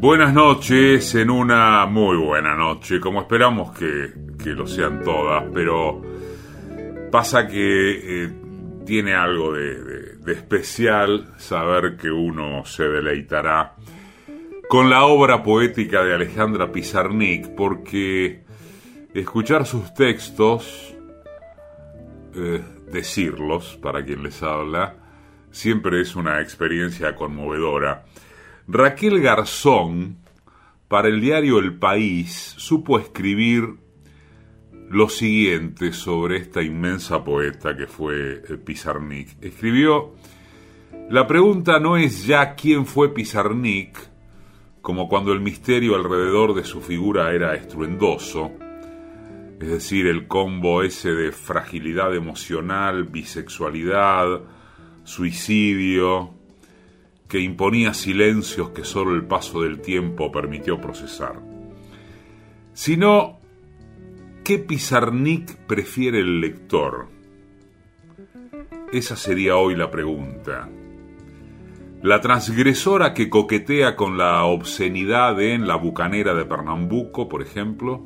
Buenas noches, en una muy buena noche, como esperamos que, que lo sean todas, pero pasa que eh, tiene algo de, especial saber que uno se deleitará con la obra poética de Alejandra Pizarnik, porque escuchar sus textos, eh, decirlos para quien les habla, siempre es una experiencia conmovedora. Raquel Garzón, para el diario El País, supo escribir lo siguiente sobre esta inmensa poeta que fue eh, Pizarnik. Escribió, la pregunta no es ya quién fue Pizarnik, como cuando el misterio alrededor de su figura era estruendoso, es decir, el combo ese de fragilidad emocional, bisexualidad, suicidio, que imponía silencios que solo el paso del tiempo permitió procesar, sino qué Pizarnik prefiere el lector. Esa sería hoy la pregunta. La transgresora que coquetea con la obscenidad en La Bucanera de Pernambuco, por ejemplo,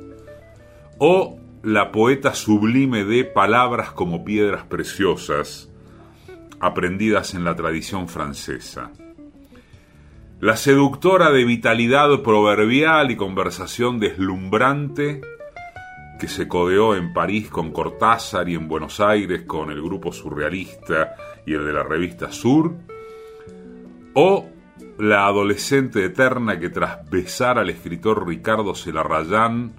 o la poeta sublime de Palabras como piedras preciosas, aprendidas en la tradición francesa. La seductora de vitalidad proverbial y conversación deslumbrante que se codeó en París con Cortázar y en Buenos Aires con el grupo surrealista y el de la revista Sur, o la adolescente eterna que tras besar al escritor Ricardo Celarrayán,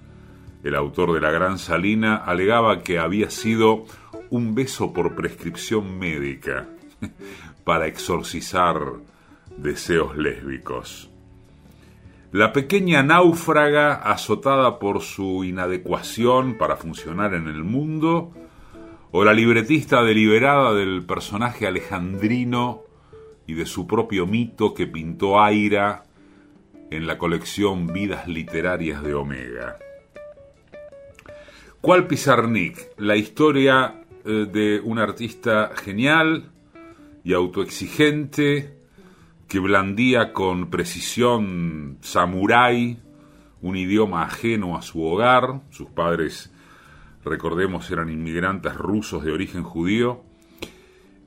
el autor de La Gran Salina, alegaba que había sido un beso por prescripción médica para exorcizar deseos lésbicos. La pequeña náufraga, azotada por su inadecuación para funcionar en el mundo, o la libretista deliberada del personaje alejandrino y de su propio mito que pintó Aira en la colección Vidas Literarias de Omega. ¿Cuál Pizarnik? La historia eh, de un artista genial y autoexigente, que blandía con precisión samurái un idioma ajeno a su hogar. Sus padres, recordemos, eran inmigrantes rusos de origen judío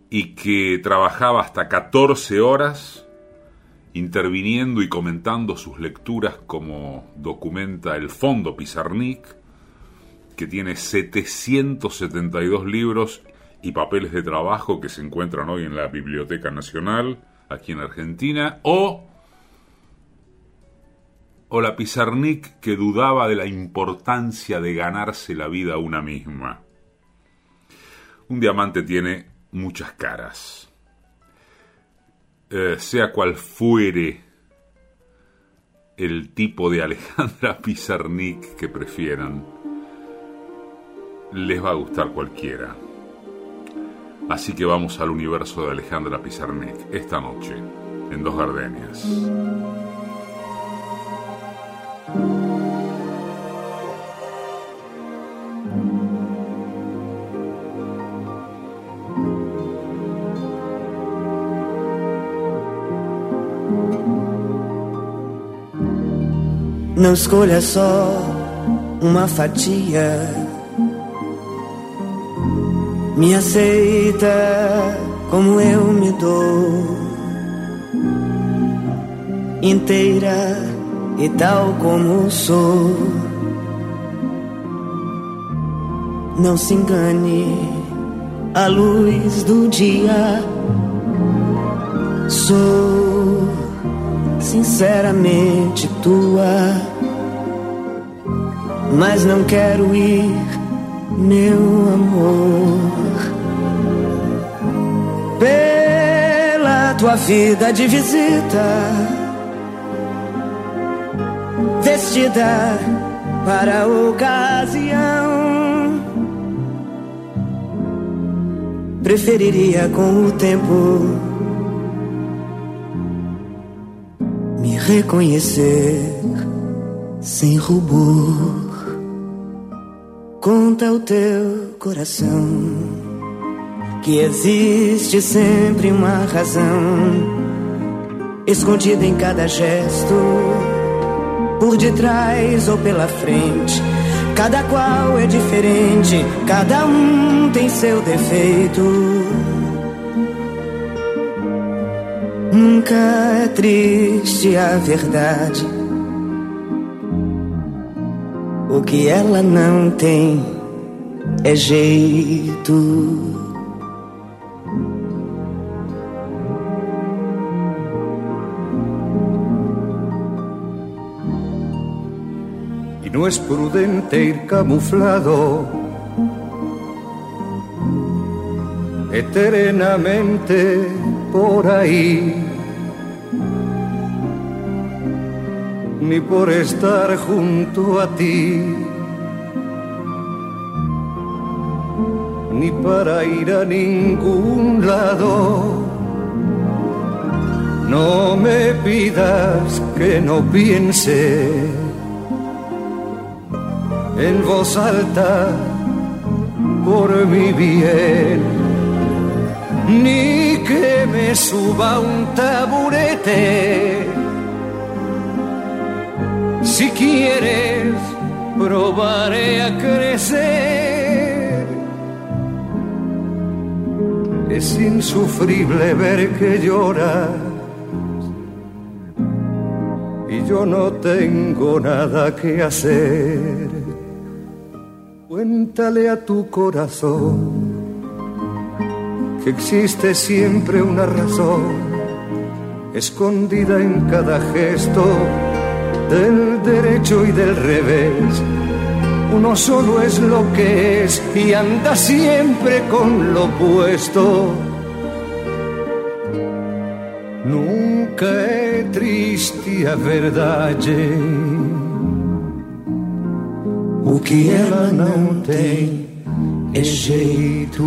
y que trabajaba hasta 14 horas interviniendo y comentando sus lecturas como documenta el Fondo Pizarnik, que tiene 772 libros y papeles de trabajo que se encuentran hoy en la Biblioteca Nacional aquí en Argentina, o, o la Pizarnik que dudaba de la importancia de ganarse la vida una misma. Un diamante tiene muchas caras. Eh, sea cual fuere el tipo de Alejandra Pizarnik que prefieran, les va a gustar cualquiera. Así que vamos al universo de Alejandra Pizarnik esta noche en Dos Gardenias. Não escolha só uma fatia me aceita como eu me dou, inteira e tal como sou. Não se engane, a luz do dia sou sinceramente tua, mas não quero ir, meu amor pela tua vida de visita, vestida para a ocasião. Preferiria com o tempo me reconhecer sem rubor. Conta o teu coração que existe sempre uma razão escondida em cada gesto por detrás ou pela frente. Cada qual é diferente, cada um tem seu defeito. Nunca é triste a verdade. O que ela não tem é jeito. No es prudente ir camuflado. Eternamente por ahí, ni por estar junto a ti, ni para ir a ningún lado. No me pidas que no piense en voz alta por mi bien, ni que me suba un taburete. Si quieres, probaré a crecer. Es insufrible ver que lloras y yo no tengo nada que hacer. Cuéntale a tu corazón que existe siempre una razón escondida en cada gesto del derecho y del revés. Uno solo es lo que es y anda siempre con lo opuesto. Nunca es triste a verdade o que ela não tem é jeito.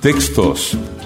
Textos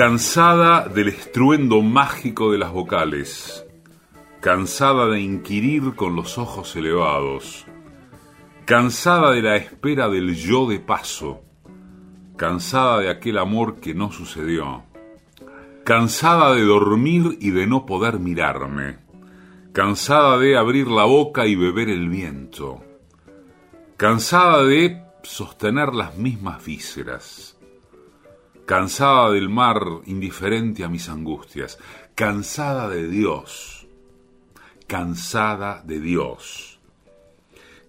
Cansada del estruendo mágico de las vocales, cansada de inquirir con los ojos elevados, cansada de la espera del yo de paso, cansada de aquel amor que no sucedió, cansada de dormir y de no poder mirarme, cansada de abrir la boca y beber el viento, cansada de sostener las mismas vísceras, cansada del mar indiferente a mis angustias, cansada de Dios, cansada de Dios,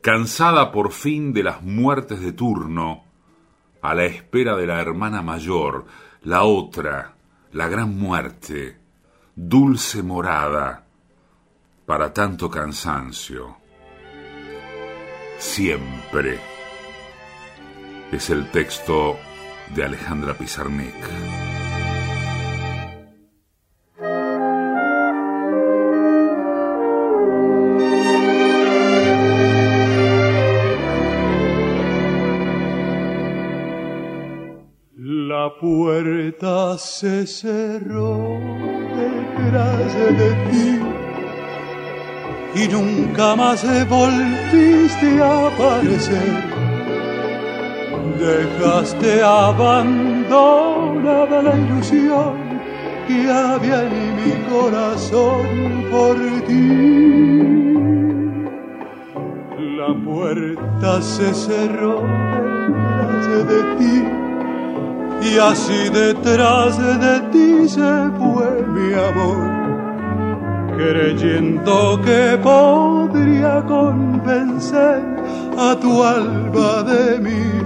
cansada por fin de las muertes de turno, a la espera de la hermana mayor, la otra, la gran muerte, dulce morada, para tanto cansancio siempre. Es el texto de Alejandra Pizarnik. La puerta se cerró detrás de ti y nunca más volviste a aparecer. Dejaste abandonada la ilusión que había en mi corazón por ti. La puerta se cerró detrás de ti y así detrás de ti se fue mi amor creyendo que podría convencer a tu alma de mi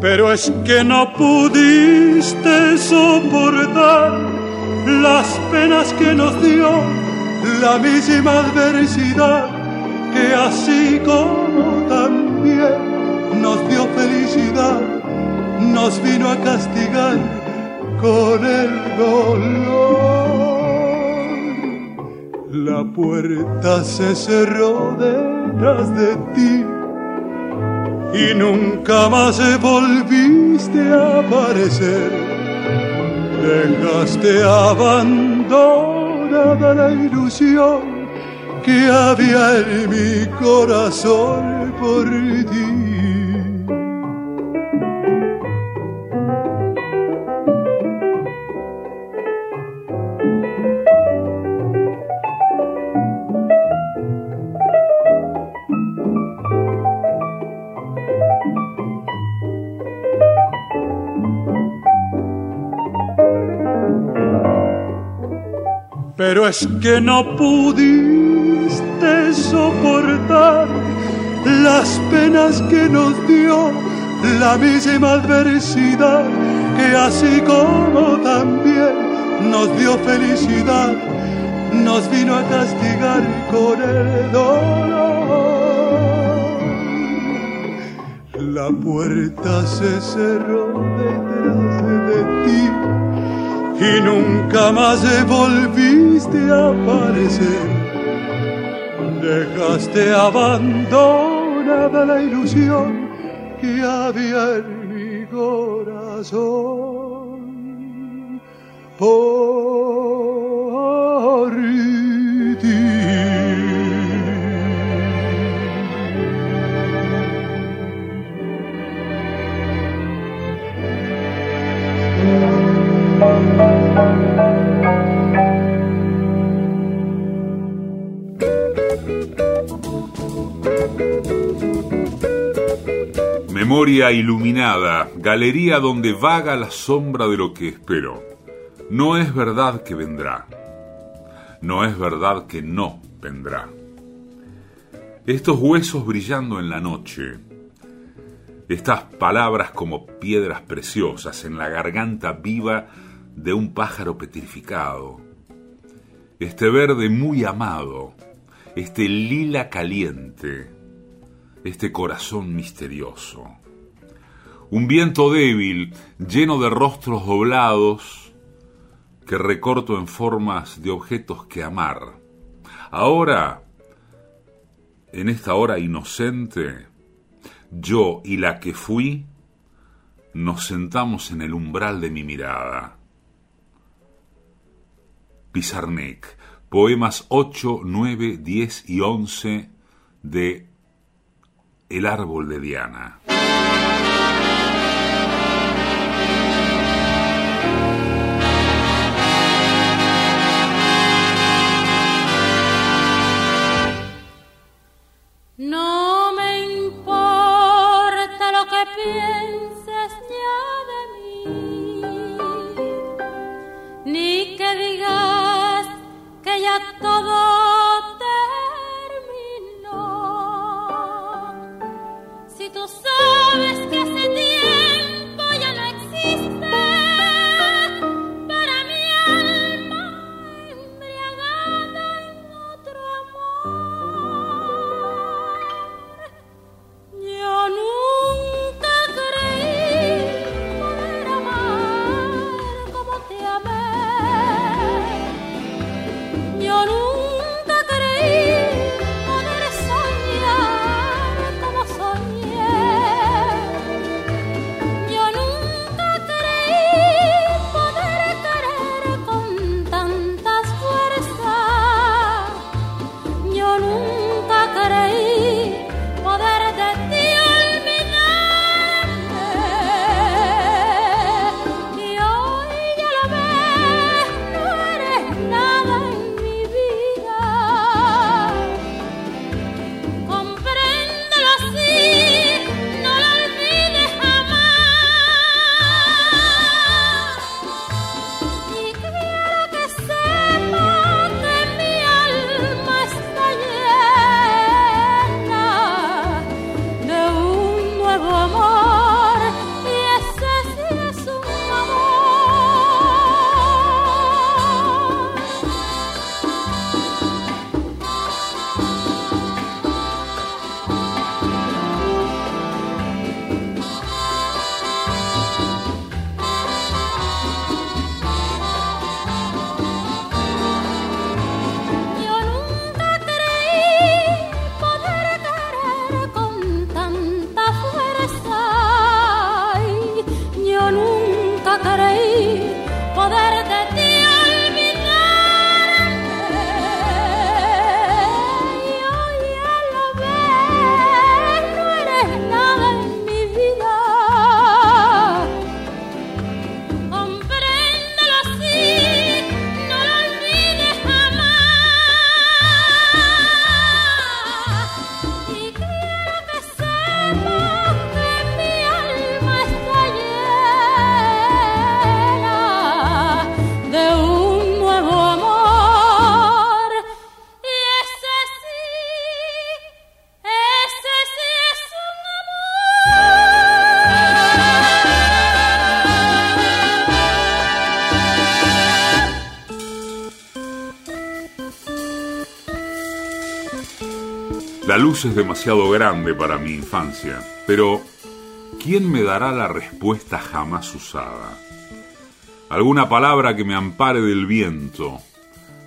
Pero es que no pudiste soportar las penas que nos dio la misma adversidad que así como también nos dio felicidad, nos vino a castigar con el dolor. La puerta se cerró detrás de ti y nunca más volviste a aparecer. Dejaste abandonada la ilusión que había en mi corazón por ti. Pero es que no pudiste soportar las penas que nos dio la misma adversidad que así como también nos dio felicidad, nos vino a castigar con el dolor. La puerta se cerró y nunca más volviste a aparecer. Dejaste abandonada la ilusión que había en mi corazón Iluminada, galería donde vaga la sombra de lo que espero. No es verdad que vendrá. No es verdad que no vendrá. Estos huesos brillando en la noche, estas palabras como piedras preciosas en la garganta viva de un pájaro petrificado, este verde muy amado, este lila caliente, este corazón misterioso. Un viento débil, lleno de rostros doblados, que recorto en formas de objetos que amar. Ahora, en esta hora inocente, yo y la que fui, nos sentamos en el umbral de mi mirada. Pizarnik, poemas 8, 9, 10 y 11 de El árbol de Diana. Lo bakaré Es demasiado grande para mi infancia, pero ¿quién me dará la respuesta jamás usada? Alguna palabra que me ampare del viento,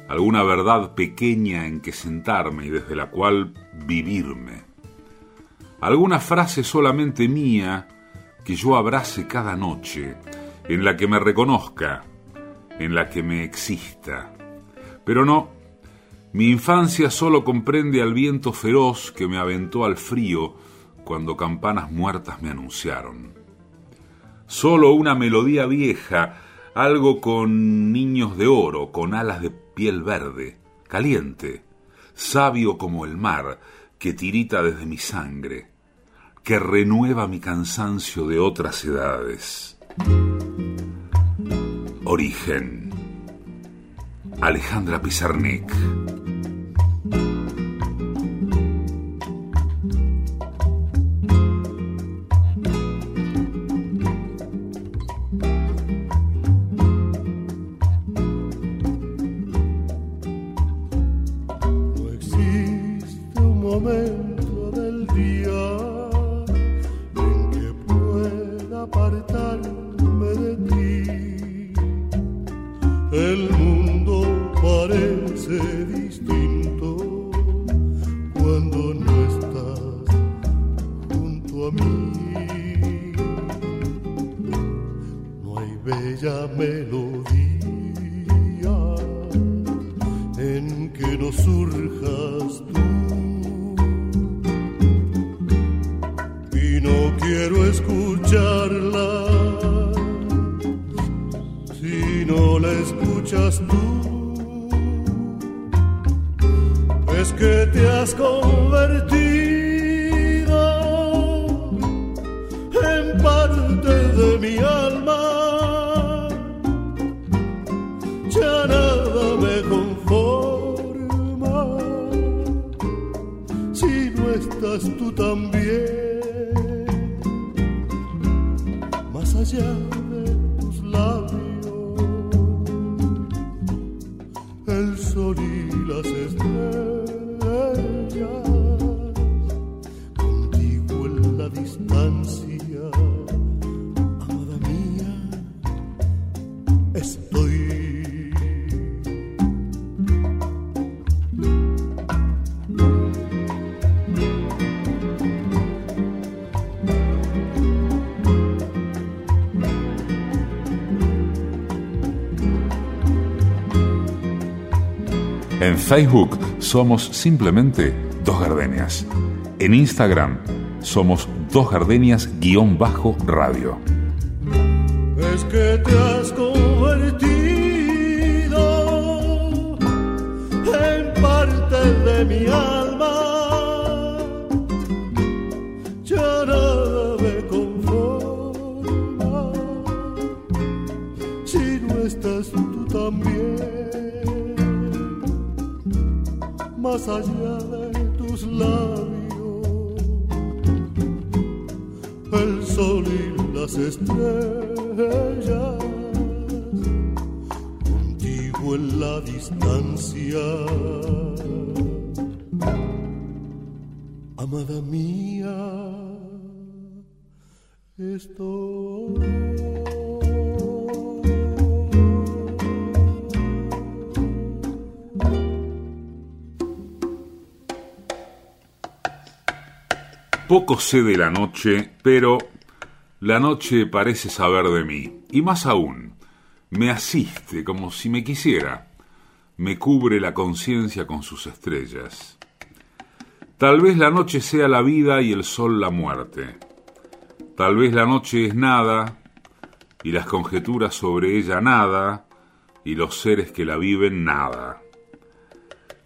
alguna verdad pequeña en que sentarme y desde la cual vivirme. Alguna frase solamente mía que yo abrace cada noche, en la que me reconozca, en la que me exista. Pero no, mi infancia solo comprende al viento feroz que me aventó al frío cuando campanas muertas me anunciaron. Solo una melodía vieja, algo con niños de oro, con alas de piel verde, caliente, sabio como el mar que tirita desde mi sangre, que renueva mi cansancio de otras edades. Origen. Alejandra Pizarnik. En Facebook somos simplemente Dos Gardenias. En Instagram somos Dos Gardenias-radio. Poco sé de la noche, pero la noche parece saber de mí. Y más aún, me asiste como si me quisiera. Me cubre la conciencia con sus estrellas. Tal vez la noche sea la vida y el sol la muerte. Tal vez la noche es nada y las conjeturas sobre ella nada y los seres que la viven nada.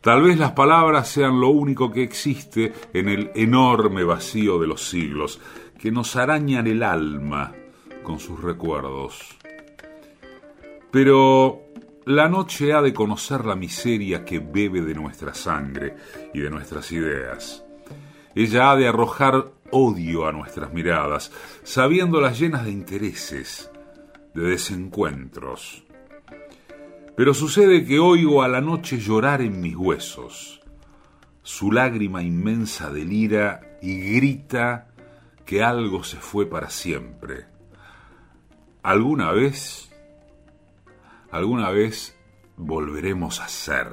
Tal vez las palabras sean lo único que existe en el enorme vacío de los siglos, que nos arañan el alma con sus recuerdos. Pero la noche ha de conocer la miseria que bebe de nuestra sangre y de nuestras ideas. Ella ha de arrojar odio a nuestras miradas, sabiéndolas llenas de intereses, de desencuentros, pero sucede que oigo a la noche llorar en mis huesos. su lágrima inmensa delira y grita que algo se fue para siempre. ¿Alguna vez, alguna vez volveremos a ser?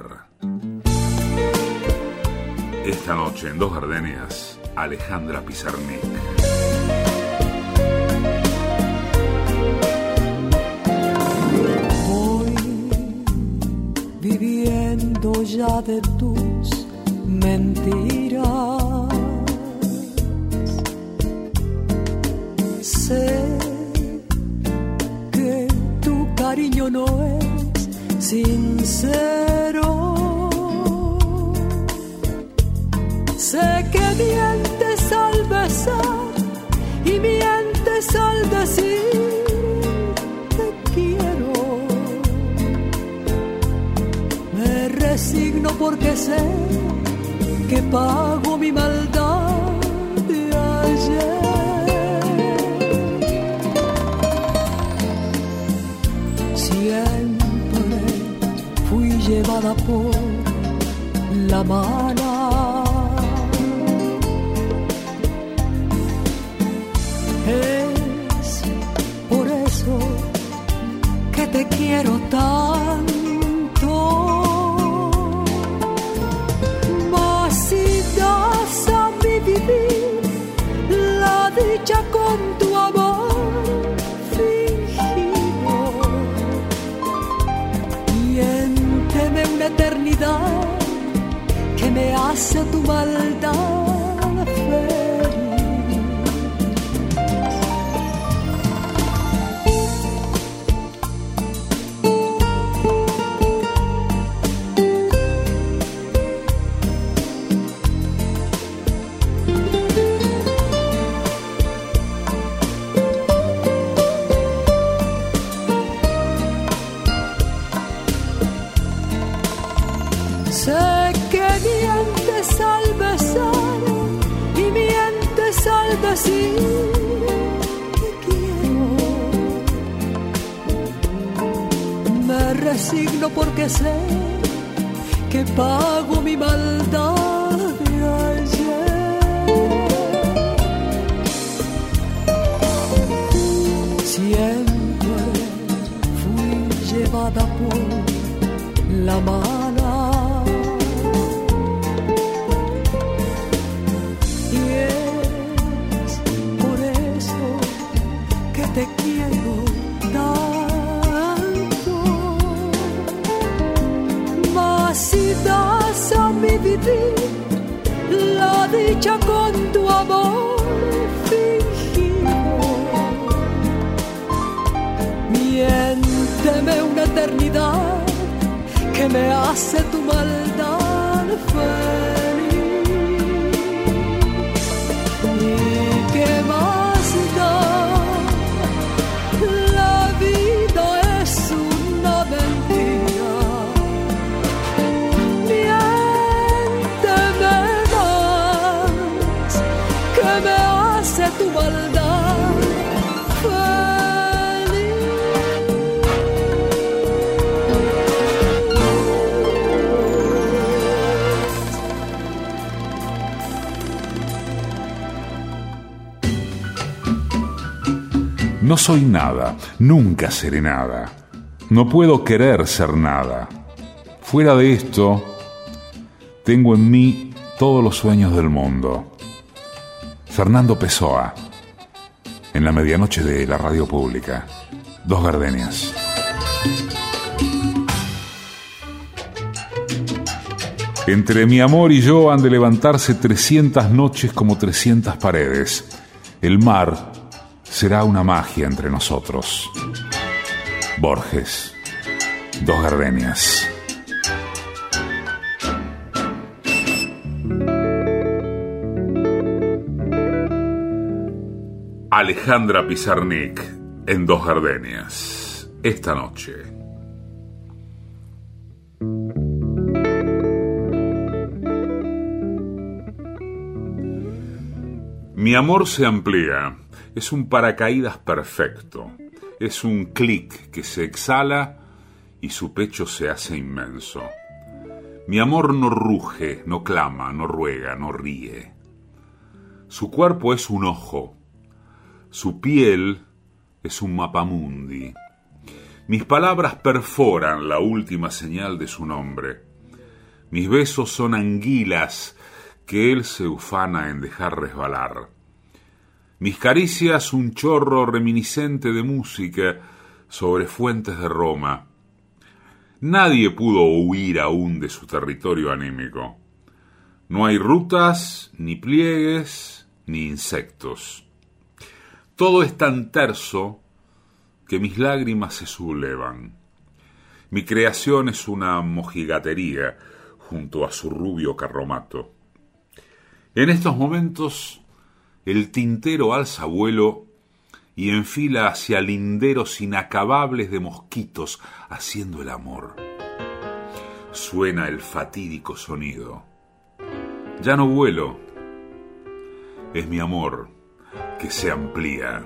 Esta noche en Dos Gardenias, Alejandra Pizarnik. Ya de tus mentiras. Sé que tu cariño no es sincero. Sé que mientes al besar y mientes al decir resigno porque sé que pago mi maldad de ayer. Siempre fui llevada por la mano. Es por eso que te quiero tanto. Con tu amor fingido, miénteme una eternidad que me hace tu maldad porque sé que pago mi maldad de ayer. Siempre fui llevada por la mano. La dicha con tu amor fingido, miénteme una eternidad que me hace tu maldad feliz. No soy nada, nunca seré nada. No puedo querer ser nada. Fuera de esto, tengo en mí todos los sueños del mundo. Fernando Pessoa, en la medianoche de la radio pública. Dos gardenias. Entre mi amor y yo han de levantarse 300 noches como 300 paredes. El mar será una magia entre nosotros. Borges. Dos gardenias. Alejandra Pizarnik en Dos Gardenias. Esta noche. Mi amor se amplía. Es un paracaídas perfecto. Es un clic que se exhala y su pecho se hace inmenso. Mi amor no ruge, no clama, no ruega, no ríe. Su cuerpo es un ojo, su piel es un mapamundi. Mis palabras perforan la última señal de su nombre. Mis besos son anguilas que él se ufana en dejar resbalar. Mis caricias un chorro reminiscente de música sobre fuentes de Roma. Nadie pudo huir aún de su territorio anémico. No hay rutas, ni pliegues, ni insectos. Todo es tan terso que mis lágrimas se sublevan. Mi creación es una mojigatería junto a su rubio carromato. En estos momentos el tintero alza vuelo y enfila hacia linderos inacabables de mosquitos haciendo el amor. Suena el fatídico sonido. Ya no vuelo. Es mi amor que se amplía.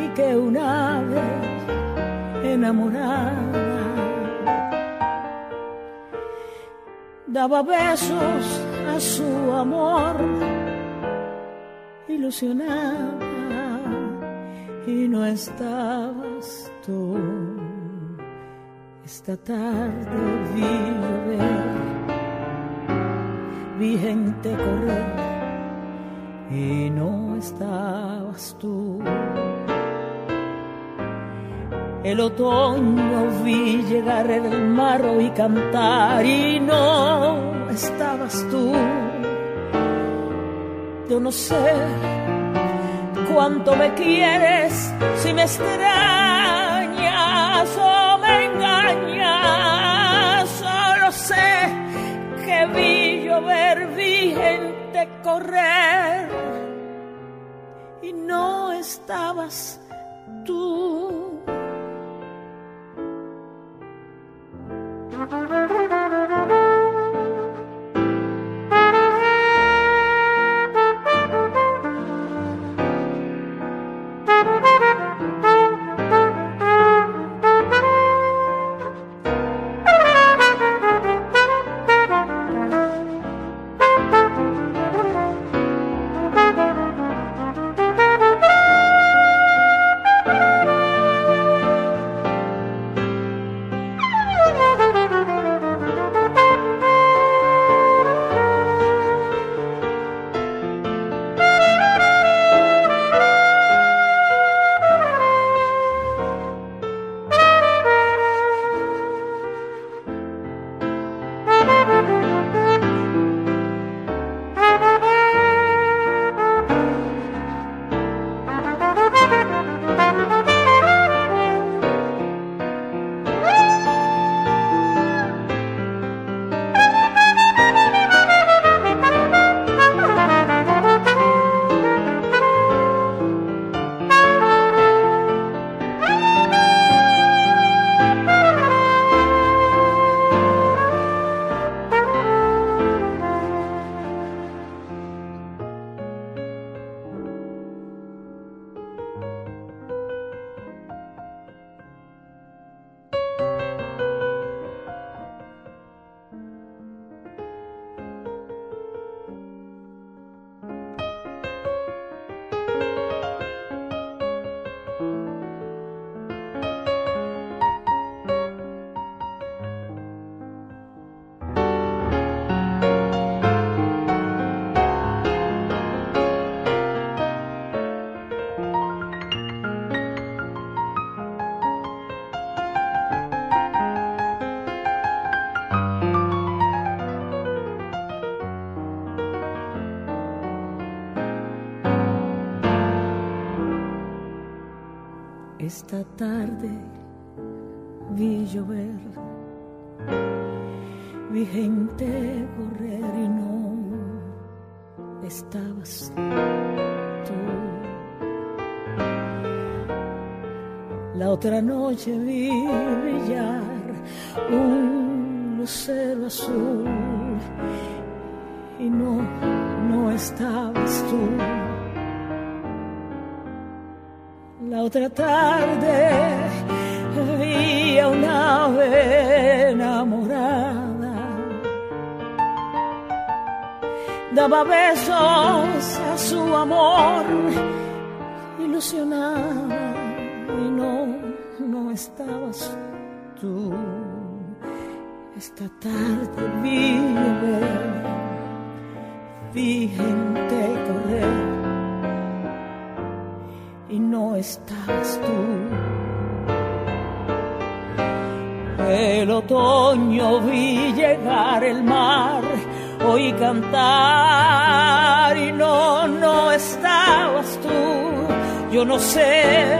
que un ave enamorada daba besos a su amor ilusionada y no estabas tú. Esta tarde vi llover, vi gente correr y no estabas tú. El otoño vi llegar el mar y cantar y no estabas tú. Yo no sé cuánto me quieres si me extrañas o me engañas. Solo sé que vi llover, vi gente correr y no estabas tú. Noche brillar un lucero azul y no, no estabas tú. La otra tarde vi a una ave enamorada. Daba besos a su amor, ilusionada, y no, no estabas tú. Esta tarde vi llover, vi gente correr y no estabas tú. El otoño vi llegar el mar, oí cantar y no, no estabas tú. Yo no sé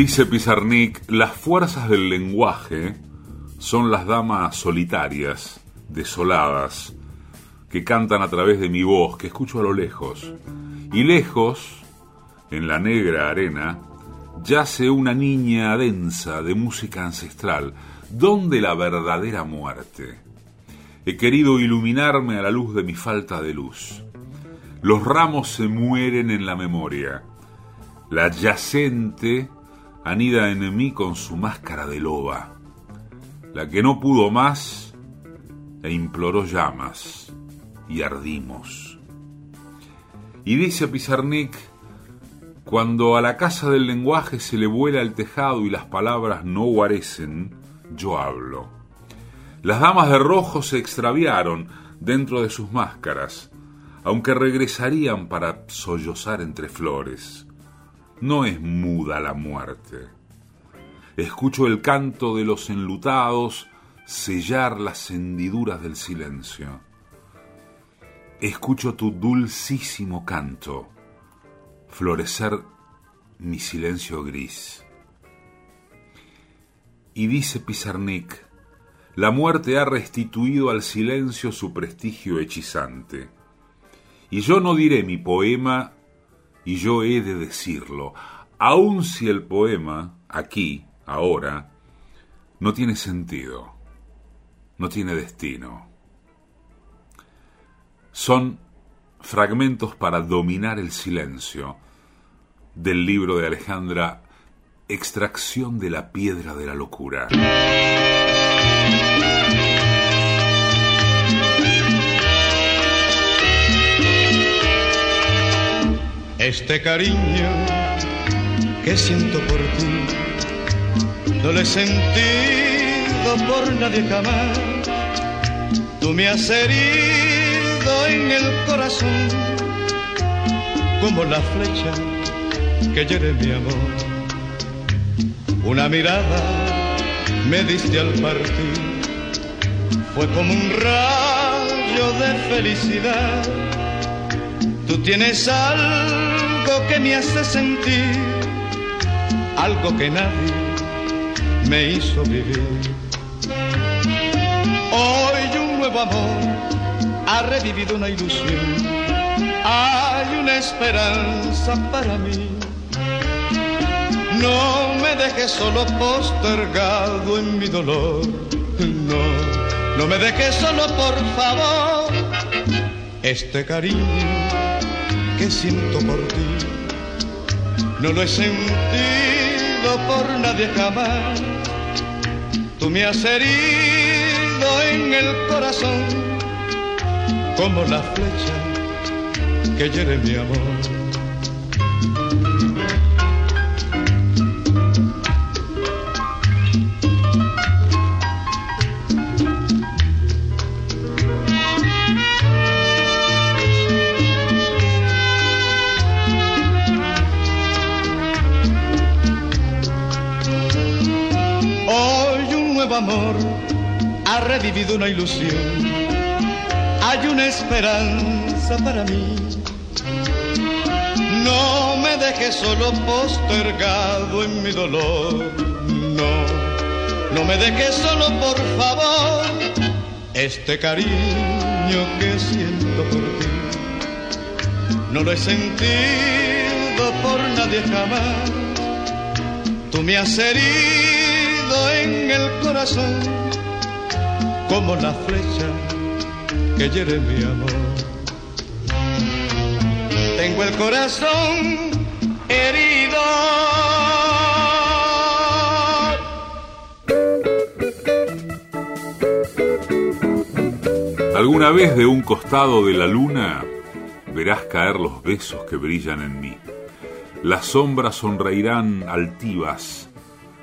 Dice Pizarnik, las fuerzas del lenguaje son las damas solitarias, desoladas, que cantan a través de mi voz, que escucho a lo lejos. Y lejos, en la negra arena, yace una niña densa de música ancestral, donde la verdadera muerte. He querido iluminarme a la luz de mi falta de luz. Los ramos se mueren en la memoria. La yacente anida en mí con su máscara de loba. La que no pudo más e imploró llamas y ardimos. Y dice Pizarnik, cuando a la casa del lenguaje se le vuela el tejado y las palabras no guarecen, yo hablo. Las damas de rojo se extraviaron dentro de sus máscaras, aunque regresarían para sollozar entre flores. No es muda la muerte. Escucho el canto de los enlutados sellar las hendiduras del silencio. Escucho tu dulcísimo canto florecer mi silencio gris. Y dice Pizarnik, la muerte ha restituido al silencio su prestigio hechizante. Y yo no diré mi poema y yo he de decirlo, aun si el poema, aquí, ahora, no tiene sentido, no tiene destino. Son fragmentos para dominar el silencio del libro de Alejandra Extracción de la piedra de la locura. Este cariño que siento por ti no lo he sentido por nadie jamás. Tú me has herido en el corazón como la flecha que lleve mi amor. Una mirada me diste al partir, fue como un rayo de felicidad. Tú tienes algo que me hace sentir, algo que nadie me hizo vivir. Hoy un nuevo amor ha revivido una ilusión, hay una esperanza para mí. No me dejes solo postergado en mi dolor, no, no me dejes solo por favor. Este cariño que siento por ti, no lo he sentido por nadie jamás. Tú me has herido en el corazón como la flecha que hiere mi amor. Ha revivido una ilusión. Hay una esperanza para mí. No me dejes solo postergado en mi dolor. No, no me dejes solo por favor. Este cariño que siento por ti. No lo he sentido por nadie jamás. Tú me has herido en el corazón como la flecha que hiere mi amor. Tengo el corazón herido. Alguna vez de un costado de la luna verás caer los besos que brillan en mí. Las sombras sonreirán altivas,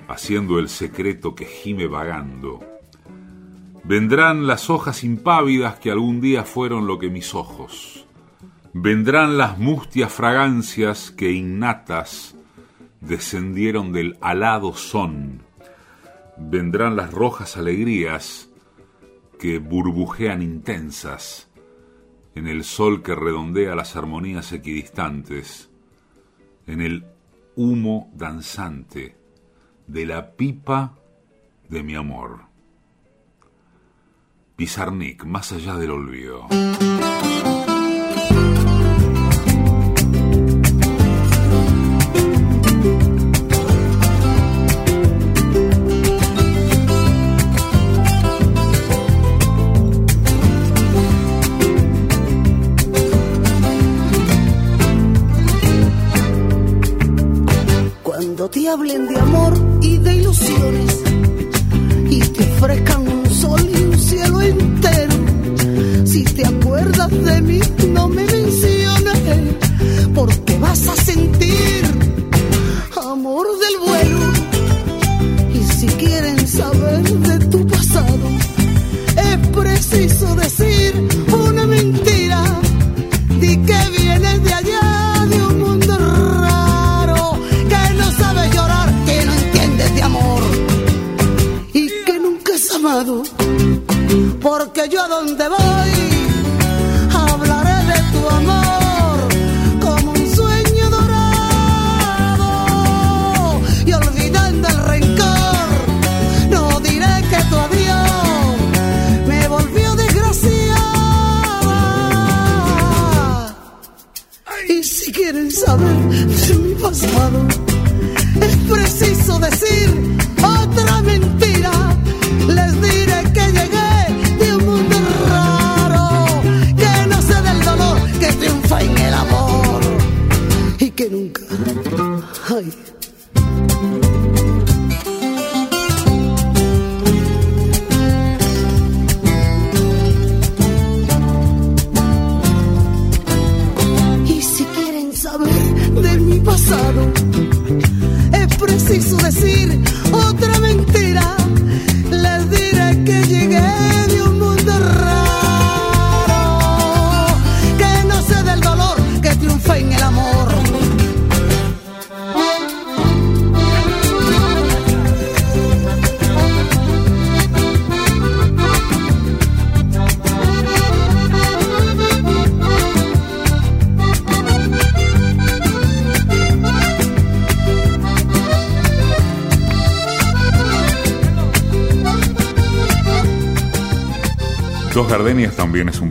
haciendo el secreto que gime vagando. Vendrán las hojas impávidas que algún día fueron lo que mis ojos. Vendrán las mustias fragancias que innatas descendieron del alado son. Vendrán las rojas alegrías que burbujean intensas en el sol que redondea las armonías equidistantes, en el humo danzante de la pipa de mi amor. Pizarnik, más allá del olvido.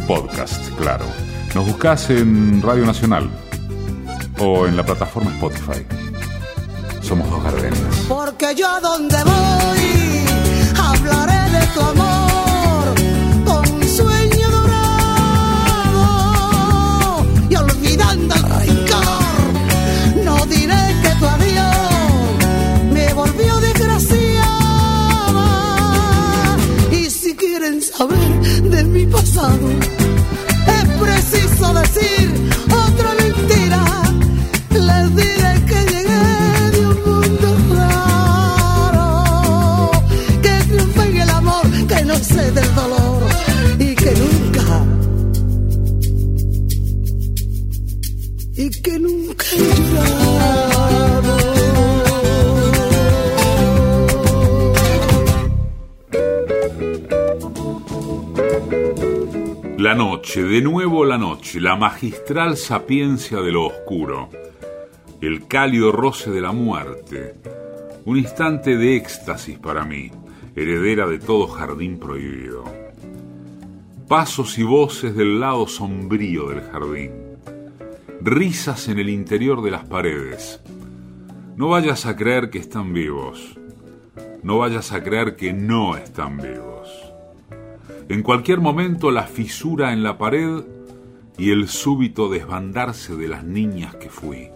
Podcast, claro. Nos buscas en Radio Nacional o en la plataforma Spotify. Somos Dos Gardenias. Porque yo donde voy hablaré de tu amor saber de mi pasado, es preciso decir de nuevo la noche, la magistral sapiencia de lo oscuro, el cálido roce de la muerte, un instante de éxtasis para mí, heredera de todo jardín prohibido. Pasos y voces del lado sombrío del jardín, risas en el interior de las paredes. No vayas a creer que están vivos, no vayas a creer que no están vivos. En cualquier momento la fisura en la pared y el súbito desbandarse de las niñas que fui.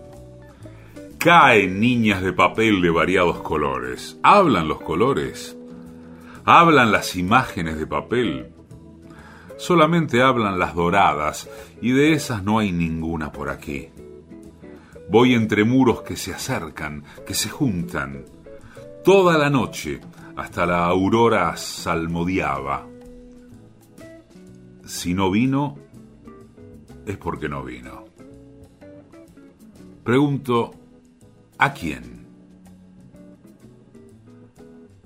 Caen niñas de papel de variados colores. ¿Hablan los colores? ¿Hablan las imágenes de papel? Solamente hablan las doradas y de esas no hay ninguna por aquí. Voy entre muros que se acercan, que se juntan. Toda la noche hasta la aurora salmodiaba. Si no vino, es porque no vino. Pregunto, ¿a quién?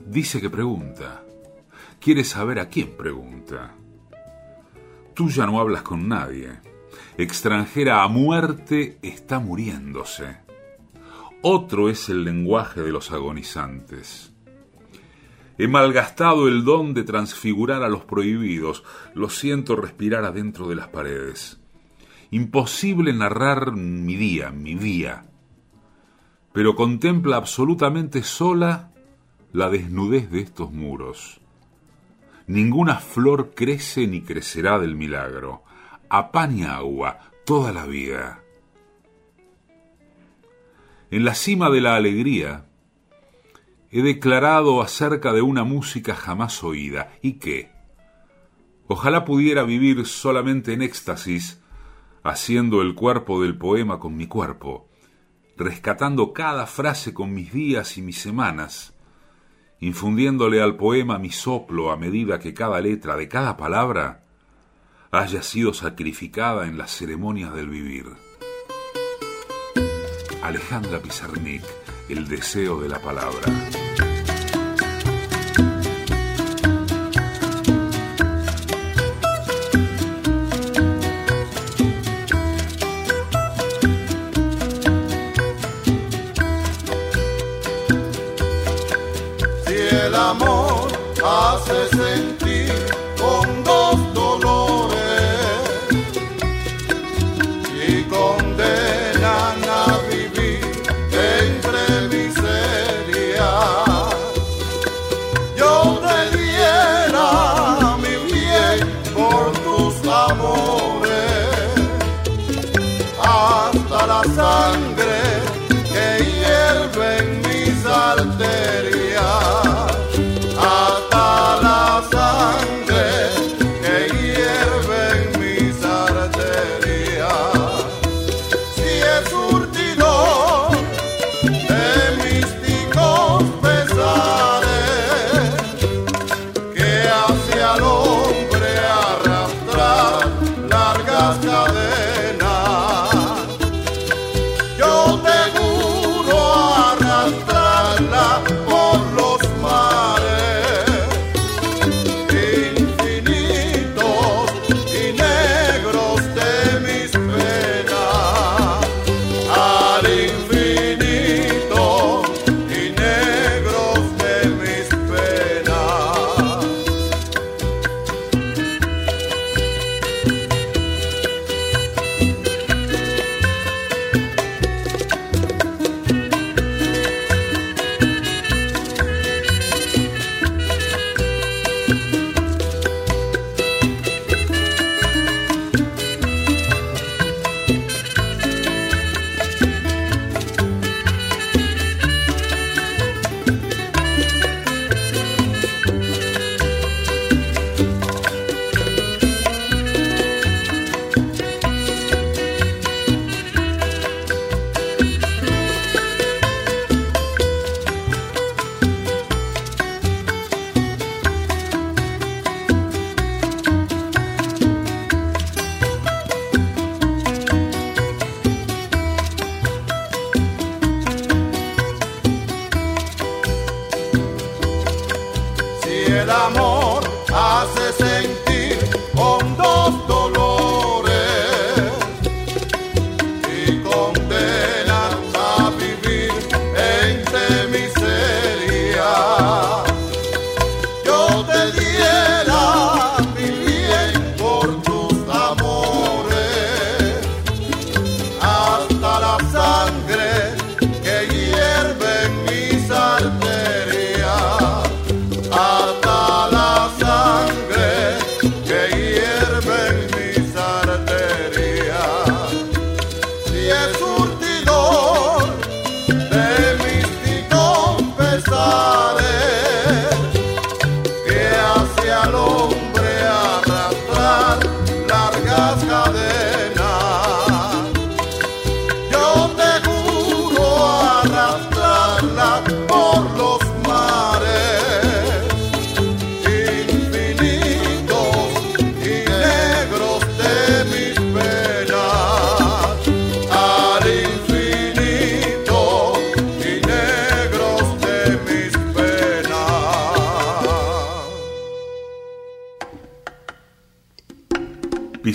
Dice que pregunta. Quiere saber a quién pregunta. Tú ya no hablas con nadie. Extranjera a muerte está muriéndose. Otro es el lenguaje de los agonizantes. He malgastado el don de transfigurar a los prohibidos. Lo siento respirar adentro de las paredes. Imposible narrar mi día, mi día. Pero contempla absolutamente sola la desnudez de estos muros. Ninguna flor crece ni crecerá del milagro. A pan y agua toda la vida. En la cima de la alegría, he declarado acerca de una música jamás oída. ¿Y qué? Ojalá pudiera vivir solamente en éxtasis, haciendo el cuerpo del poema con mi cuerpo, rescatando cada frase con mis días y mis semanas, infundiéndole al poema mi soplo a medida que cada letra de cada palabra haya sido sacrificada en las ceremonias del vivir. Alejandra Pizarnik, El deseo de la palabra. Si el amor hace sentir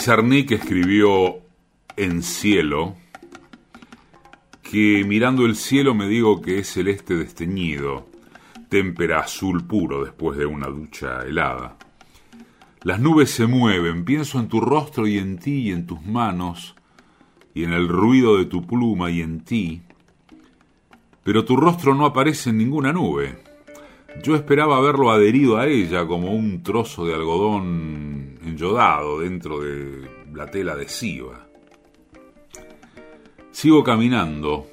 Pizarnik escribió en cielo que mirando el cielo me digo que es celeste desteñido, témpera azul puro después de una ducha helada. Las nubes se mueven, pienso en tu rostro y en ti y en tus manos, y en el ruido de tu pluma y en ti, pero tu rostro no aparece en ninguna nube. Yo esperaba verlo adherido a ella como un trozo de algodón enyodado dentro de la tela adhesiva. Sigo caminando.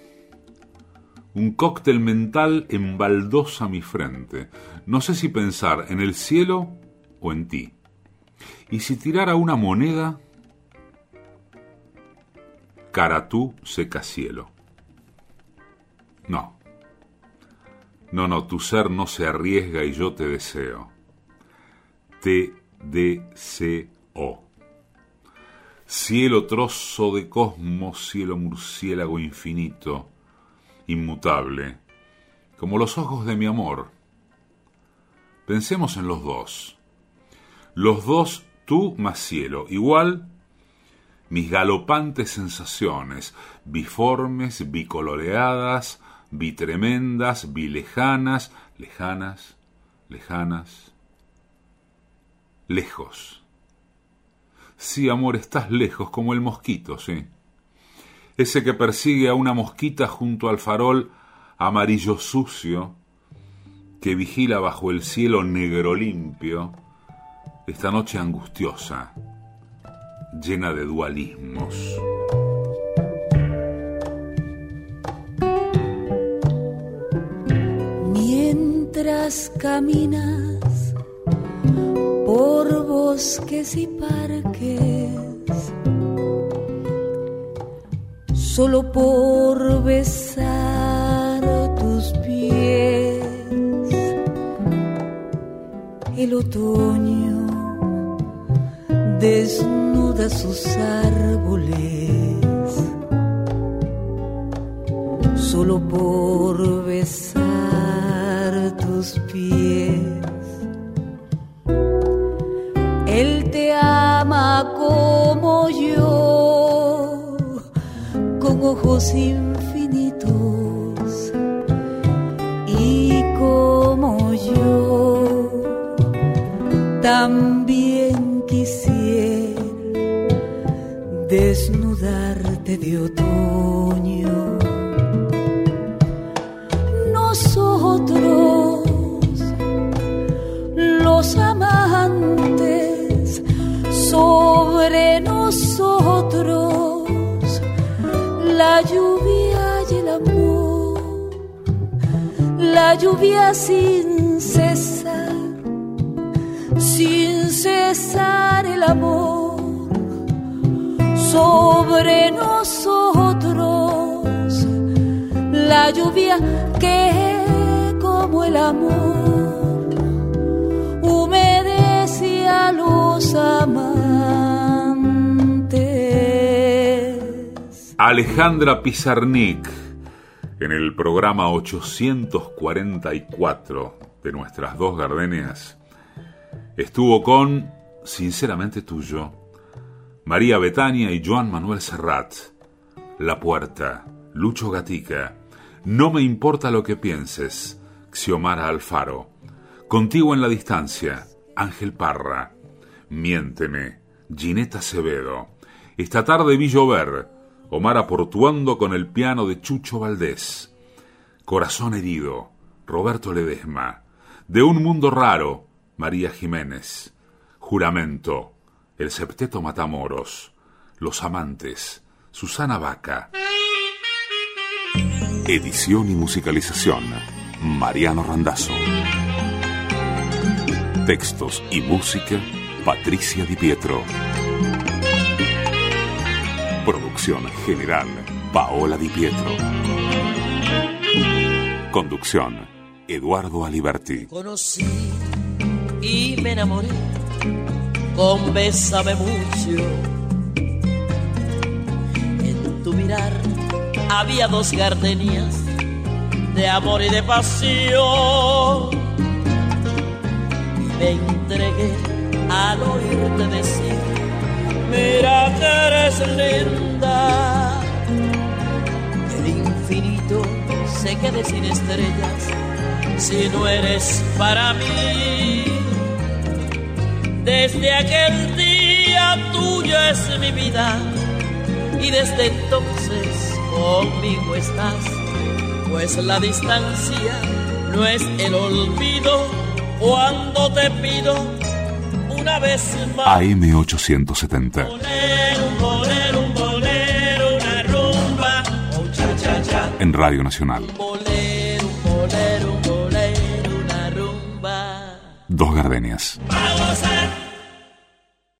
Un cóctel mental embaldosa mi frente. No sé si pensar en el cielo o en ti. Y si tirara una moneda, cara tú seca cielo. No. No, no, tu ser no se arriesga y yo te deseo. T, D, C, O. Cielo trozo de cosmos, cielo murciélago infinito, inmutable, como los ojos de mi amor. Pensemos en los dos. Los dos, tú más cielo, igual mis galopantes sensaciones, biformes, bicoloreadas, bitremendas, bilejanas, lejanas, lejanas, lejos. Sí, amor, estás lejos como el mosquito, sí. Ese que persigue a una mosquita junto al farol amarillo sucio, que vigila bajo el cielo negro limpio, esta noche angustiosa, llena de dualismos. Caminas por bosques y parques, solo por besar tus pies, el otoño desnuda sus árboles, solo por besar ojos infinitos y como yo también quisiera desnudarte de otoño. Lluvia sin cesar, sin cesar el amor, sobre nosotros, la lluvia que como el amor humedece a los amantes. Alejandra Pizarnik, en el programa 844 de nuestras dos gardenias, estuvo con Sinceramente Tuyo, María Betania y Joan Manuel Serrat, La Puerta, Lucho Gatica, No me importa lo que pienses, Xiomara Alfaro, Contigo en la distancia, Ángel Parra, Miénteme, Gineta Acevedo, Esta tarde vi llover, Omar Aportuando con el piano de Chucho Valdés, Corazón herido, Roberto Ledesma, De un mundo raro, María Jiménez, Juramento, El Septeto Matamoros, Los Amantes, Susana Vaca. Edición y musicalización, Mariano Randazzo. Textos y música, Patricia Di Pietro. Producción general, Paola Di Pietro. Conducción, Eduardo Aliberti. Conocí y me enamoré con Bésame mucho. En tu mirar había dos gardenias de amor y de pasión. Y me entregué al oírte decir, me más linda. Que el infinito se quede sin estrellas si no eres para mí. Desde aquel día tuyo es mi vida y desde entonces conmigo estás, pues la distancia no es el olvido cuando te pido una vez más. AM870. Bolero, un bolero, un bolero, una rumba, un cha cha cha. En Radio Nacional. Dos gardenias.